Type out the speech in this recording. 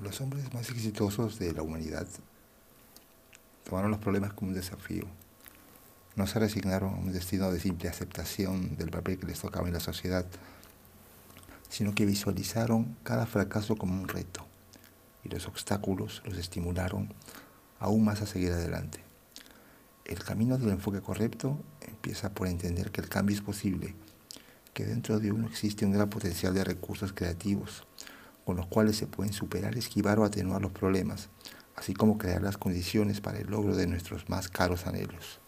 Los hombres más exitosos de la humanidad tomaron los problemas como un desafío. No se resignaron a un destino de simple aceptación del papel que les tocaba en la sociedad, sino que visualizaron cada fracaso como un reto y los obstáculos los estimularon aún más a seguir adelante. El camino del enfoque correcto empieza por entender que el cambio es posible, que dentro de uno existe un gran potencial de recursos creativos, con los cuales se pueden superar, esquivar o atenuar los problemas, así como crear las condiciones para el logro de nuestros más caros anhelos.